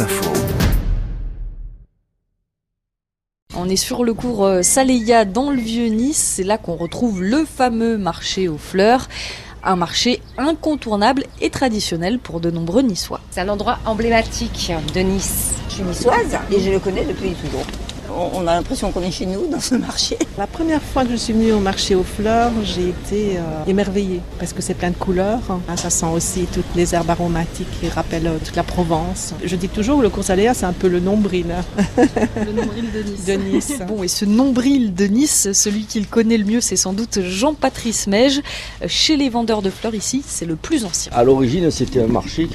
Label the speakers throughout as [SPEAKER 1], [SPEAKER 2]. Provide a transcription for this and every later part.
[SPEAKER 1] Info.
[SPEAKER 2] On est sur le cours euh, Saléya dans le Vieux-Nice. C'est là qu'on retrouve le fameux marché aux fleurs. Un marché incontournable et traditionnel pour de nombreux Niçois.
[SPEAKER 3] C'est un endroit emblématique de Nice.
[SPEAKER 4] Je suis niçoise et je le connais depuis toujours. On a l'impression qu'on est chez nous dans ce marché.
[SPEAKER 5] La première fois que je suis venue au marché aux fleurs, j'ai été euh, émerveillée parce que c'est plein de couleurs. Ah, ça sent aussi toutes les herbes aromatiques qui rappellent euh, toute la Provence. Je dis toujours que le cours Saléa, c'est un peu le nombril. hein,
[SPEAKER 2] Le nombril de Nice.
[SPEAKER 5] de Nice.
[SPEAKER 2] Bon, et ce nombril de Nice, celui qui le connaît le mieux, c'est sans doute Jean-Patrice Meige. Chez les vendeurs de fleurs ici, c'est le plus ancien.
[SPEAKER 6] À l'origine, c'était un marché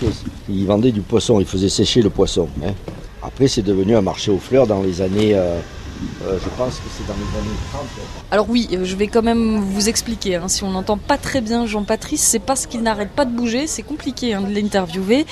[SPEAKER 6] qui vendait du poisson, il faisait sécher le poisson. hein. Après, c'est devenu un marché aux fleurs dans les années, euh, euh, je pense que c'est dans les années 30.
[SPEAKER 2] Alors oui, euh, je vais quand même vous expliquer. hein. Si on n'entend pas très bien Jean-Patrice, c'est parce qu'il n'arrête pas de bouger. C'est compliqué hein, de l'interviewer.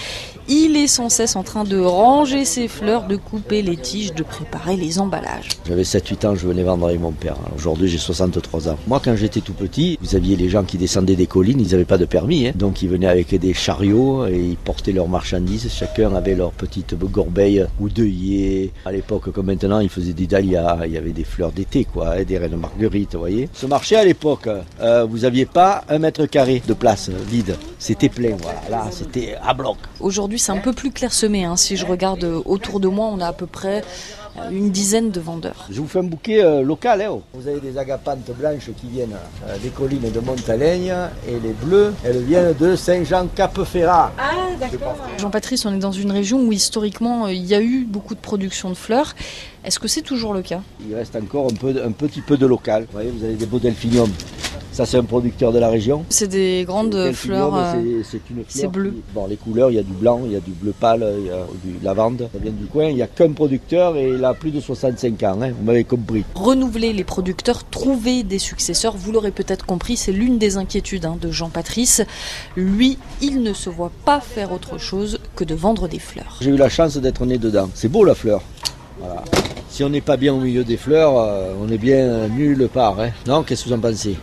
[SPEAKER 2] Il est sans cesse en train de ranger ses fleurs, de couper les tiges, de préparer les emballages.
[SPEAKER 6] J'avais 7-8 ans, je venais vendre avec mon père. Aujourd'hui, j'ai 63 ans. Moi, quand j'étais tout petit, vous aviez les gens qui descendaient des collines, ils n'avaient pas de permis. hein. Donc, ils venaient avec des chariots et ils portaient leurs marchandises. Chacun avait leur petite gorbeille ou d'œillets. À l'époque, comme maintenant, ils faisaient des dahlias. Il y avait des fleurs d'été, quoi, hein, des reines marguerites, vous voyez. Ce marché, à l'époque, euh, vous aviez pas un mètre carré de place euh, vide. C'était plein, voilà. Là, c'était à bloc.
[SPEAKER 2] Aujourd'hui, c'est un peu plus clairsemé. hein. Si je regarde euh, autour de moi, on a à peu près euh, une dizaine de vendeurs.
[SPEAKER 6] Je vous fais un bouquet euh, local. Hein, oh. Vous avez des agapantes blanches qui viennent euh, des collines de Montaleigne et les bleues, elles viennent de Saint-Jean-Cap-Ferrat.
[SPEAKER 2] Jean-Patrice, on est dans une région où historiquement euh, il y a eu beaucoup de production de fleurs. Est-ce que c'est toujours le cas?
[SPEAKER 6] Il reste encore un, peu, un petit peu de local. Vous voyez, vous avez des beaux delphiniums. Ça, c'est un producteur de la région.
[SPEAKER 2] C'est des grandes
[SPEAKER 6] Le
[SPEAKER 2] fleurs. euh,
[SPEAKER 6] c'est- une fleur.
[SPEAKER 2] c'est bleu.
[SPEAKER 6] qui- Bon, les couleurs, il y a du blanc, il y a du bleu pâle, il y a du lavande. Ça vient du coin. Il n'y a qu'un producteur et il a plus de 65 ans. hein, vous m'avez compris.
[SPEAKER 2] renouveler les producteurs, trouver des successeurs. Vous l'aurez peut-être compris, c'est l'une des inquiétudes hein, de Jean-Patrice. Lui, il ne se voit pas faire autre chose que de vendre des fleurs.
[SPEAKER 6] J'ai eu la chance d'être né dedans. C'est beau la fleur. Voilà. Si on n'est pas bien au milieu des fleurs, euh, on est bien nulle part. hein. Non, qu'est-ce que vous en pensez?